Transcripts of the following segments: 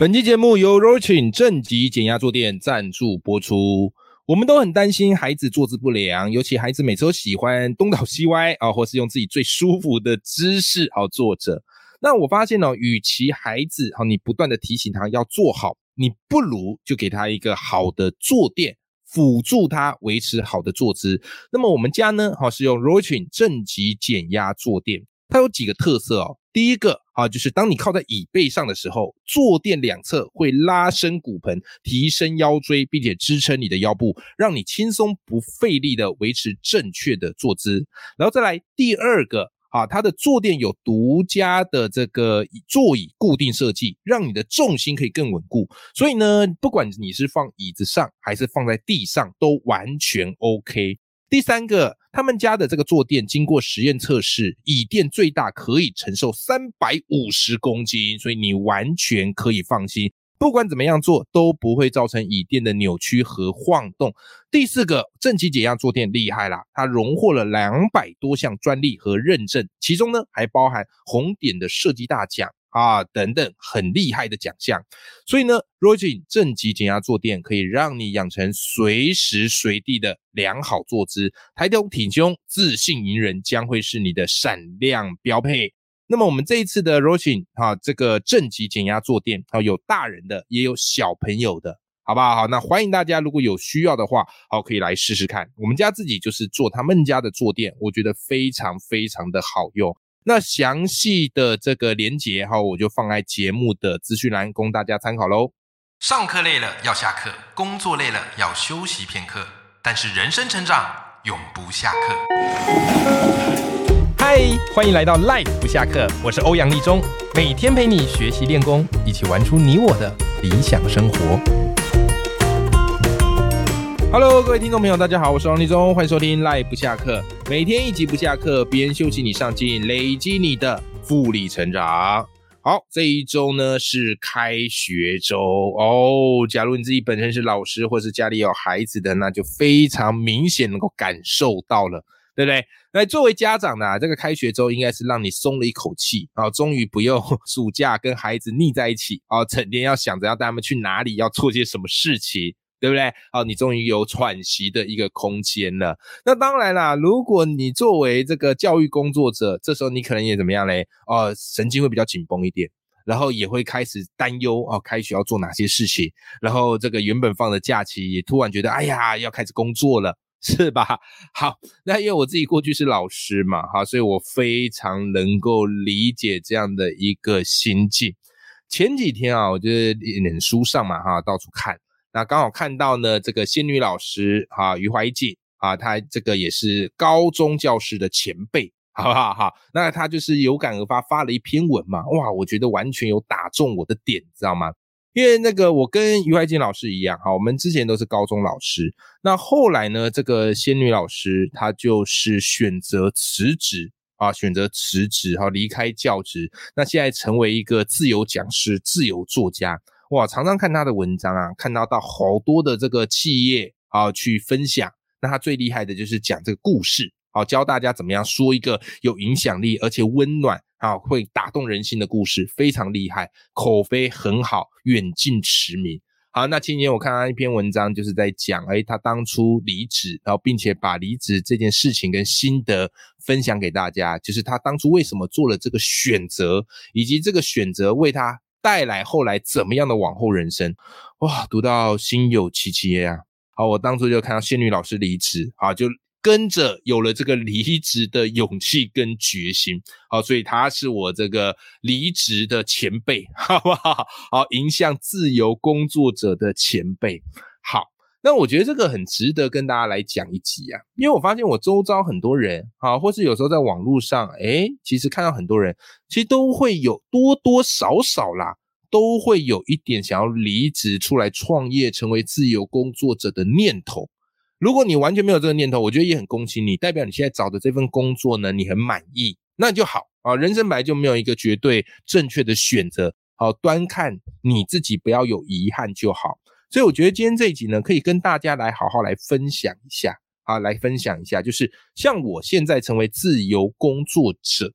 本期节目由 Rochin 正极减压坐垫赞助播出。我们都很担心孩子坐姿不良，尤其孩子每次都喜欢东倒西歪啊，或是用自己最舒服的姿势好坐着。那我发现呢，与其孩子好你不断的提醒他要坐好，你不如就给他一个好的坐垫，辅助他维持好的坐姿。那么我们家呢，好是用 Rochin 正极减压坐垫，它有几个特色哦。第一个啊，就是当你靠在椅背上的时候，坐垫两侧会拉伸骨盆，提升腰椎，并且支撑你的腰部，让你轻松不费力的维持正确的坐姿。然后再来第二个啊，它的坐垫有独家的这个座椅固定设计，让你的重心可以更稳固。所以呢，不管你是放椅子上还是放在地上，都完全 OK。第三个，他们家的这个坐垫经过实验测试，椅垫最大可以承受三百五十公斤，所以你完全可以放心，不管怎么样做都不会造成椅垫的扭曲和晃动。第四个，正极解压坐垫厉害啦，它荣获了两百多项专利和认证，其中呢还包含红点的设计大奖。啊，等等，很厉害的奖项。所以呢 r o g i n 正极减压坐垫可以让你养成随时随地的良好坐姿，抬头挺胸，自信迎人，将会是你的闪亮标配。那么我们这一次的 r o g i n 啊，这个正极减压坐垫啊，有大人的，也有小朋友的，好不好？好，那欢迎大家如果有需要的话，好，可以来试试看。我们家自己就是做他们家的坐垫，我觉得非常非常的好用。那详细的这个连结哈，我就放在节目的资讯栏，供大家参考喽。上课累了要下课，工作累了要休息片刻，但是人生成长永不下课。嗨，欢迎来到 Life 不下课，我是欧阳立中，每天陪你学习练功，一起玩出你我的理想生活。Hello，各位听众朋友，大家好，我是王立忠，欢迎收听赖不下课，每天一集不下课，别人休息你上进，累积你的复利成长。好，这一周呢是开学周哦。假如你自己本身是老师，或是家里有孩子的，那就非常明显能够感受到了，对不对？那作为家长呢，这个开学周应该是让你松了一口气啊，终于不用 暑假跟孩子腻在一起啊，整天要想着要带他们去哪里，要做些什么事情。对不对？好，你终于有喘息的一个空间了。那当然啦，如果你作为这个教育工作者，这时候你可能也怎么样嘞？哦，神经会比较紧绷一点，然后也会开始担忧哦，开学要做哪些事情？然后这个原本放的假期，也突然觉得，哎呀，要开始工作了，是吧？好，那因为我自己过去是老师嘛，哈，所以我非常能够理解这样的一个心境。前几天啊，我就脸书上嘛，哈，到处看。那刚好看到呢，这个仙女老师哈，余怀瑾啊，她这个也是高中教师的前辈，好不好哈？那她就是有感而发发了一篇文嘛，哇，我觉得完全有打中我的点，知道吗？因为那个我跟余怀瑾老师一样哈，我们之前都是高中老师，那后来呢，这个仙女老师她就是选择辞职啊，选择辞职哈，离开教职，那现在成为一个自由讲师、自由作家。哇，常常看他的文章啊，看到到好多的这个企业啊去分享。那他最厉害的就是讲这个故事，好教大家怎么样说一个有影响力而且温暖啊，会打动人心的故事，非常厉害，口碑很好，远近驰名。好，那今年我看他一篇文章，就是在讲，哎，他当初离职，然后并且把离职这件事情跟心得分享给大家，就是他当初为什么做了这个选择，以及这个选择为他。带来后来怎么样的往后人生？哇，读到心有戚戚啊！好，我当初就看到仙女老师离职，啊，就跟着有了这个离职的勇气跟决心。好，所以他是我这个离职的前辈，好不好？好，迎向自由工作者的前辈。好。那我觉得这个很值得跟大家来讲一集啊，因为我发现我周遭很多人啊，或是有时候在网络上，哎，其实看到很多人，其实都会有多多少少啦，都会有一点想要离职出来创业，成为自由工作者的念头。如果你完全没有这个念头，我觉得也很恭喜你，代表你现在找的这份工作呢，你很满意，那就好啊。人生本来就没有一个绝对正确的选择，好，端看你自己，不要有遗憾就好。所以我觉得今天这一集呢，可以跟大家来好好来分享一下啊，来分享一下，就是像我现在成为自由工作者，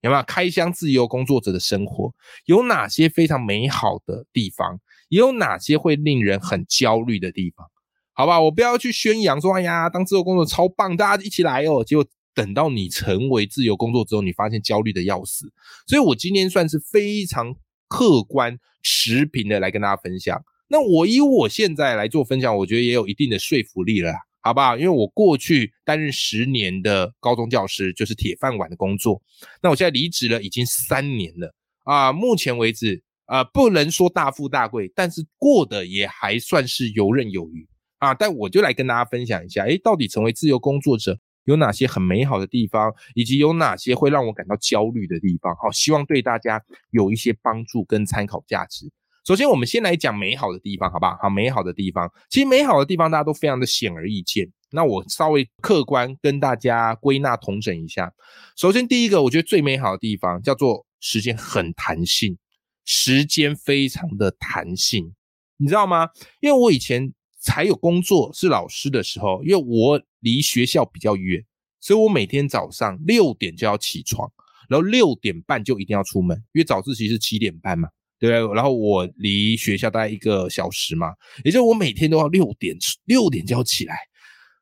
有没有开箱自由工作者的生活？有哪些非常美好的地方？也有哪些会令人很焦虑的地方？好吧，我不要去宣扬说，哎呀，当自由工作超棒，大家一起来哦。结果等到你成为自由工作之后，你发现焦虑的要死。所以我今天算是非常客观持平的来跟大家分享。那我以我现在来做分享，我觉得也有一定的说服力了。好不好？因为我过去担任十年的高中教师，就是铁饭碗的工作。那我现在离职了，已经三年了啊。目前为止啊，不能说大富大贵，但是过得也还算是游刃有余啊。但我就来跟大家分享一下，诶，到底成为自由工作者有哪些很美好的地方，以及有哪些会让我感到焦虑的地方？好，希望对大家有一些帮助跟参考价值。首先，我们先来讲美好的地方，好不好？好，美好的地方，其实美好的地方大家都非常的显而易见。那我稍微客观跟大家归纳统整一下。首先，第一个，我觉得最美好的地方叫做时间很弹性，时间非常的弹性，你知道吗？因为我以前才有工作是老师的时候，因为我离学校比较远，所以我每天早上六点就要起床，然后六点半就一定要出门，因为早自习是七点半嘛。对？然后我离学校大概一个小时嘛，也就是我每天都要六点六点就要起来，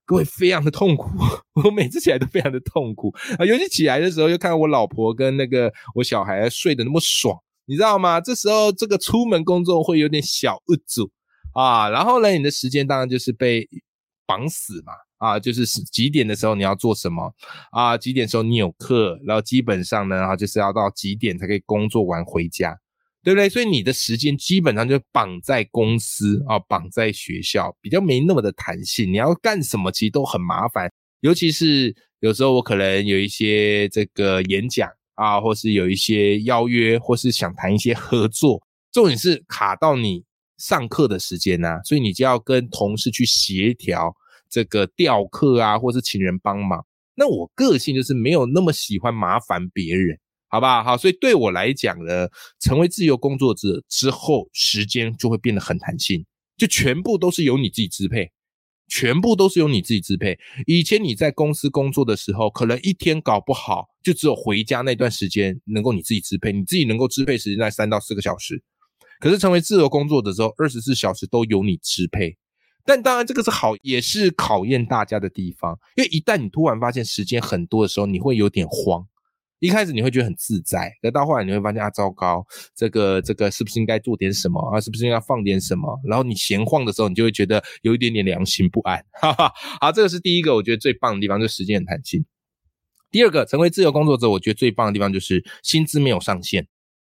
各位非常的痛苦，我每次起来都非常的痛苦啊，尤其起来的时候又看到我老婆跟那个我小孩睡得那么爽，你知道吗？这时候这个出门工作会有点小恶阻啊，然后呢，你的时间当然就是被绑死嘛，啊，就是几点的时候你要做什么啊？几点时候你有课，然后基本上呢，啊，就是要到几点才可以工作完回家。对不对？所以你的时间基本上就绑在公司啊，绑在学校，比较没那么的弹性。你要干什么，其实都很麻烦。尤其是有时候我可能有一些这个演讲啊，或是有一些邀约，或是想谈一些合作，重点是卡到你上课的时间呐，所以你就要跟同事去协调这个调课啊，或是请人帮忙。那我个性就是没有那么喜欢麻烦别人。好不好？好，所以对我来讲呢，成为自由工作者之后，时间就会变得很弹性，就全部都是由你自己支配，全部都是由你自己支配。以前你在公司工作的时候，可能一天搞不好就只有回家那段时间能够你自己支配，你自己能够支配时间在三到四个小时。可是成为自由工作者之后，二十四小时都由你支配。但当然，这个是好，也是考验大家的地方，因为一旦你突然发现时间很多的时候，你会有点慌。一开始你会觉得很自在，可到后来你会发现啊，糟糕，这个这个是不是应该做点什么啊？是不是应该放点什么？然后你闲晃的时候，你就会觉得有一点点良心不安。哈哈，好，这个是第一个，我觉得最棒的地方，就时间很弹性。第二个，成为自由工作者，我觉得最棒的地方就是薪资没有上限，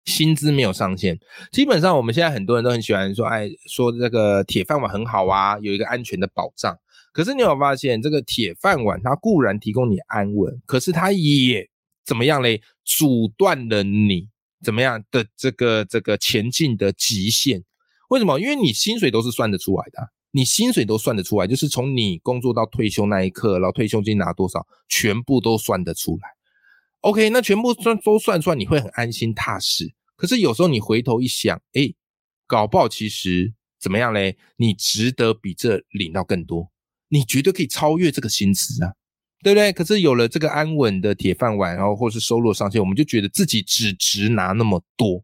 薪资没有上限。基本上我们现在很多人都很喜欢说，哎，说这个铁饭碗很好啊，有一个安全的保障。可是你有发现，这个铁饭碗它固然提供你安稳，可是它也怎么样嘞？阻断了你怎么样的这个这个前进的极限？为什么？因为你薪水都是算得出来的，你薪水都算得出来，就是从你工作到退休那一刻，然后退休金拿多少，全部都算得出来。OK，那全部算都算出来，你会很安心踏实。可是有时候你回头一想，哎，搞不好其实怎么样嘞？你值得比这领到更多，你绝对可以超越这个薪资啊！对不对？可是有了这个安稳的铁饭碗，然后或是收入上限，我们就觉得自己只值拿那么多。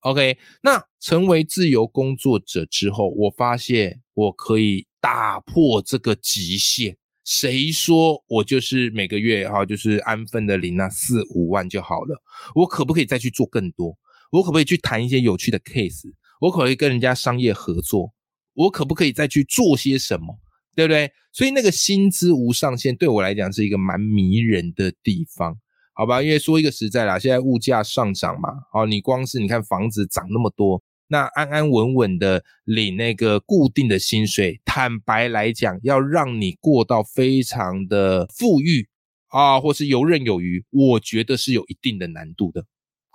OK，那成为自由工作者之后，我发现我可以打破这个极限。谁说我就是每个月哈就是安分的领那四五万就好了？我可不可以再去做更多？我可不可以去谈一些有趣的 case？我可不可以跟人家商业合作？我可不可以再去做些什么？对不对？所以那个薪资无上限对我来讲是一个蛮迷人的地方，好吧？因为说一个实在啦，现在物价上涨嘛，哦，你光是你看房子涨那么多，那安安稳稳的领那个固定的薪水，坦白来讲，要让你过到非常的富裕啊，或是游刃有余，我觉得是有一定的难度的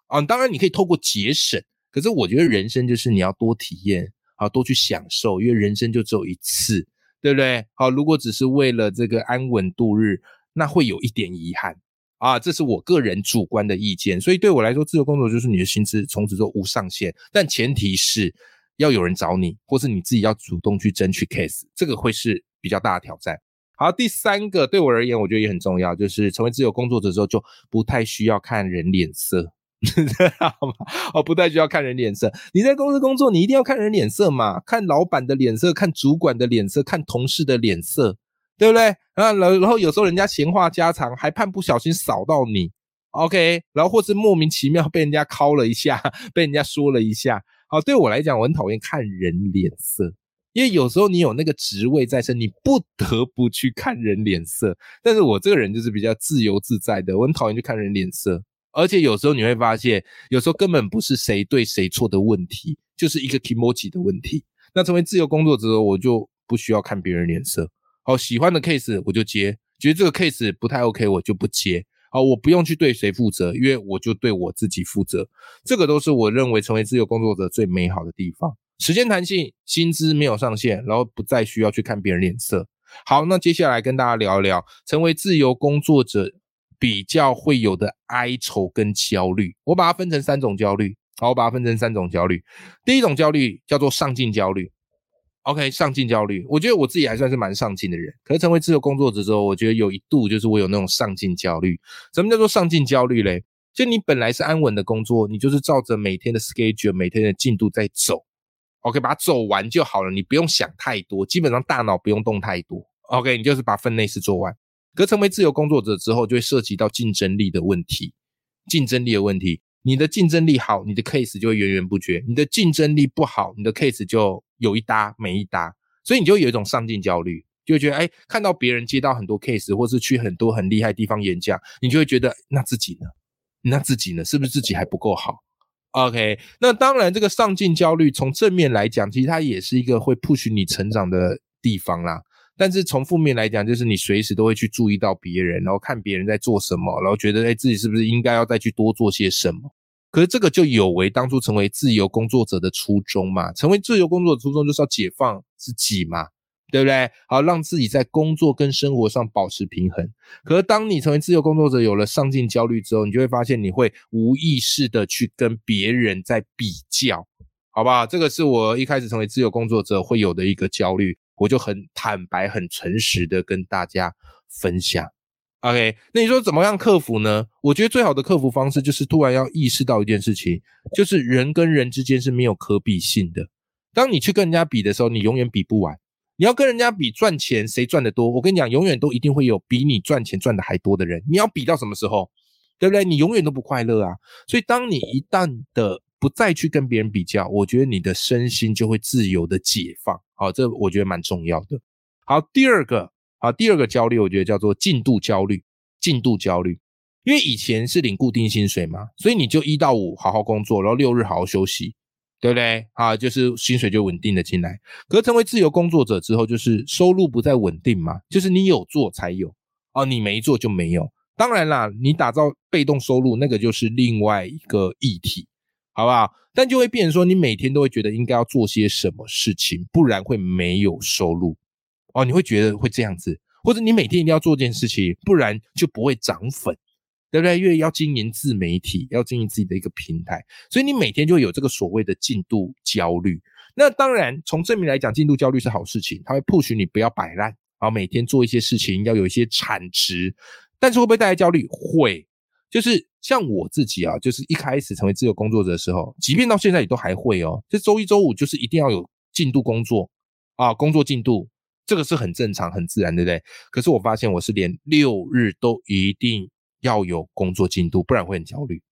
啊。当然你可以透过节省，可是我觉得人生就是你要多体验啊，多去享受，因为人生就只有一次。对不对？好，如果只是为了这个安稳度日，那会有一点遗憾啊。这是我个人主观的意见。所以对我来说，自由工作就是你的薪资从此都无上限，但前提是要有人找你，或是你自己要主动去争取 case，这个会是比较大的挑战。好，第三个对我而言，我觉得也很重要，就是成为自由工作者之后，就不太需要看人脸色，知道吗？哦，不太需要看人脸色。你在公司工作，你一定要看人脸色嘛，看老板的脸色，看主管的脸色，看同事的脸色，对不对？啊，然然后有时候人家闲话家常，还怕不小心扫到你，OK，然后或是莫名其妙被人家敲了一下，被人家说了一下。好，对我来讲，我很讨厌看人脸色。因为有时候你有那个职位在身，你不得不去看人脸色。但是我这个人就是比较自由自在的，我很讨厌去看人脸色。而且有时候你会发现，有时候根本不是谁对谁错的问题，就是一个 emoji 的问题。那成为自由工作者，我就不需要看别人脸色。好，喜欢的 case 我就接，觉得这个 case 不太 OK 我就不接。好，我不用去对谁负责，因为我就对我自己负责。这个都是我认为成为自由工作者最美好的地方。时间弹性，薪资没有上限，然后不再需要去看别人脸色。好，那接下来跟大家聊一聊，成为自由工作者比较会有的哀愁跟焦虑。我把它分成三种焦虑。好，我把它分成三种焦虑。第一种焦虑叫做上进焦虑。OK，上进焦虑，我觉得我自己还算是蛮上进的人。可是成为自由工作者之后，我觉得有一度就是我有那种上进焦虑。什么叫做上进焦虑嘞？就你本来是安稳的工作，你就是照着每天的 schedule、每天的进度在走。OK，把它走完就好了，你不用想太多，基本上大脑不用动太多。OK，你就是把分内事做完。可成为自由工作者之后，就会涉及到竞争力的问题。竞争力的问题，你的竞争力好，你的 case 就会源源不绝；你的竞争力不好，你的 case 就有一搭没一搭。所以你就有一种上进焦虑，就会觉得，哎，看到别人接到很多 case，或是去很多很厉害地方演讲，你就会觉得，那自己呢？那自己呢？是不是自己还不够好？OK，那当然，这个上进焦虑从正面来讲，其实它也是一个会 push 你成长的地方啦。但是从负面来讲，就是你随时都会去注意到别人，然后看别人在做什么，然后觉得哎，自己是不是应该要再去多做些什么？可是这个就有违当初成为自由工作者的初衷嘛。成为自由工作的初衷就是要解放自己嘛。对不对？好，让自己在工作跟生活上保持平衡。可是，当你成为自由工作者，有了上进焦虑之后，你就会发现你会无意识的去跟别人在比较，好不好？这个是我一开始成为自由工作者会有的一个焦虑，我就很坦白、很诚实的跟大家分享。OK，那你说怎么样克服呢？我觉得最好的克服方式就是突然要意识到一件事情，就是人跟人之间是没有可比性的。当你去跟人家比的时候，你永远比不完。你要跟人家比赚钱，谁赚的多？我跟你讲，永远都一定会有比你赚钱赚的还多的人。你要比到什么时候？对不对？你永远都不快乐啊！所以，当你一旦的不再去跟别人比较，我觉得你的身心就会自由的解放。好，这我觉得蛮重要的。好，第二个，好，第二个焦虑，我觉得叫做进度焦虑。进度焦虑，因为以前是领固定薪水嘛，所以你就一到五好好工作，然后六日好好休息。对不对？啊，就是薪水就稳定的进来。可是成为自由工作者之后，就是收入不再稳定嘛，就是你有做才有，哦，你没做就没有。当然啦，你打造被动收入那个就是另外一个议题，好不好？但就会变成说，你每天都会觉得应该要做些什么事情，不然会没有收入。哦，你会觉得会这样子，或者你每天一定要做件事情，不然就不会涨粉。对不对？因为要经营自媒体，要经营自己的一个平台，所以你每天就会有这个所谓的进度焦虑。那当然，从正面来讲，进度焦虑是好事情，它会 push 你不要摆烂，然后每天做一些事情，要有一些产值。但是会不会带来焦虑？会，就是像我自己啊，就是一开始成为自由工作者的时候，即便到现在也都还会哦。就周一周五就是一定要有进度工作啊，工作进度，这个是很正常、很自然，对不对？可是我发现我是连六日都一定。要有工作进度，不然会很焦虑。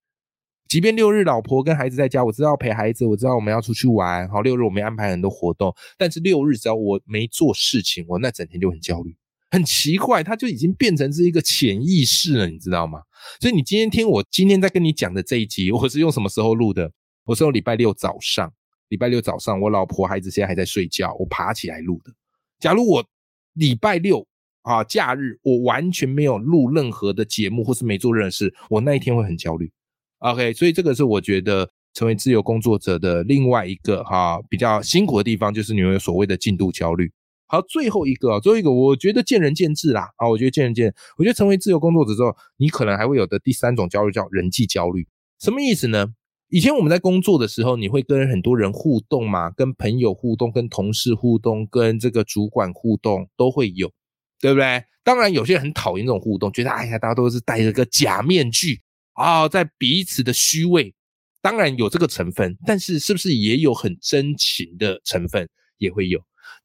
即便六日老婆跟孩子在家，我知道陪孩子，我知道我们要出去玩。好，六日我们安排很多活动，但是六日只要我没做事情，我那整天就很焦虑。很奇怪，它就已经变成是一个潜意识了，你知道吗？所以你今天听我今天在跟你讲的这一集，我是用什么时候录的？我是用礼拜六早上，礼拜六早上我老婆孩子现在还在睡觉，我爬起来录的。假如我礼拜六。啊，假日我完全没有录任何的节目，或是没做任何事，我那一天会很焦虑。OK，所以这个是我觉得成为自由工作者的另外一个哈比较辛苦的地方，就是你有所谓的进度焦虑。好，最后一个，最后一个，我觉得见仁见智啦。啊，我觉得见仁见。我觉得成为自由工作者之后，你可能还会有的第三种焦虑叫人际焦虑。什么意思呢？以前我们在工作的时候，你会跟很多人互动嘛，跟朋友互动，跟同事互动，跟这个主管互动都会有。对不对？当然，有些人很讨厌这种互动，觉得哎呀，大家都是戴着个假面具啊，在彼此的虚伪。当然有这个成分，但是是不是也有很真情的成分也会有？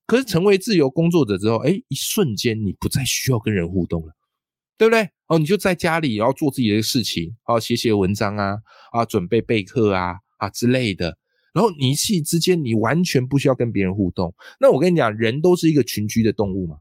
可是成为自由工作者之后，哎，一瞬间你不再需要跟人互动了，对不对？哦，你就在家里，然后做自己的事情，啊，写写文章啊，啊，准备备课啊，啊之类的。然后你一气之间，你完全不需要跟别人互动。那我跟你讲，人都是一个群居的动物嘛。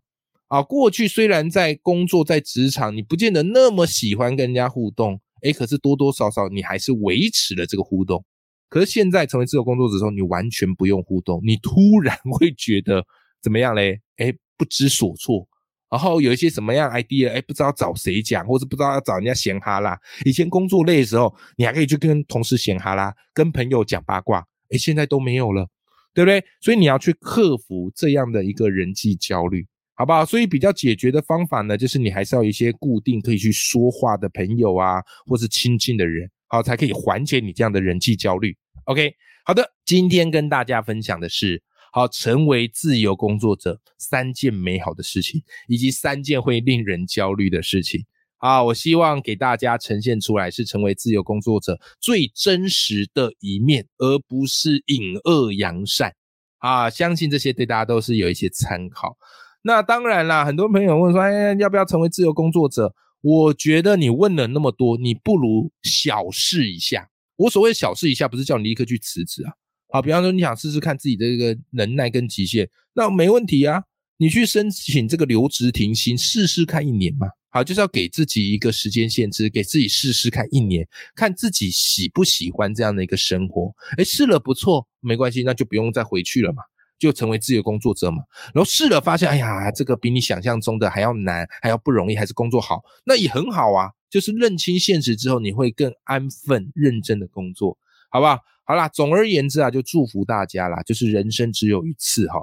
啊，过去虽然在工作在职场，你不见得那么喜欢跟人家互动。哎，可是多多少少你还是维持了这个互动。可是现在成为自由工作者之后，你完全不用互动，你突然会觉得怎么样嘞？哎，不知所措，然后有一些什么样 idea，哎，不知道找谁讲，或者不知道要找人家闲哈啦。以前工作累的时候，你还可以去跟同事闲哈啦，跟朋友讲八卦。哎，现在都没有了，对不对？所以你要去克服这样的一个人际焦虑。好不好？所以比较解决的方法呢，就是你还是要一些固定可以去说话的朋友啊，或是亲近的人，好，才可以缓解你这样的人际焦虑。OK，好的，今天跟大家分享的是，好，成为自由工作者三件美好的事情，以及三件会令人焦虑的事情。啊，我希望给大家呈现出来是成为自由工作者最真实的一面，而不是隐恶扬善。啊，相信这些对大家都是有一些参考。那当然啦，很多朋友问说，哎，要不要成为自由工作者？我觉得你问了那么多，你不如小试一下。我所谓小试一下，不是叫你立刻去辞职啊。好，比方说你想试试看自己的这个能耐跟极限，那没问题啊。你去申请这个留职停薪，试试看一年嘛。好，就是要给自己一个时间限制，给自己试试看一年，看自己喜不喜欢这样的一个生活。哎，试了不错，没关系，那就不用再回去了嘛。就成为自由工作者嘛，然后试了发现，哎呀，这个比你想象中的还要难，还要不容易，还是工作好，那也很好啊。就是认清现实之后，你会更安分、认真的工作，好不好？好啦，总而言之啊，就祝福大家啦，就是人生只有一次哈，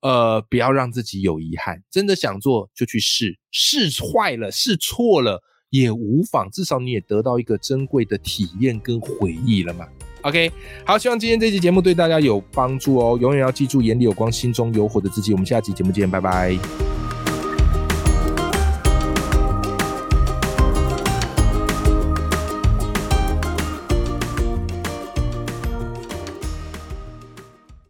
呃，不要让自己有遗憾，真的想做就去试，试坏了、试错了也无妨，至少你也得到一个珍贵的体验跟回忆了嘛。OK，好，希望今天这期节目对大家有帮助哦。永远要记住，眼里有光，心中有火的自己。我们下期节目见，拜拜。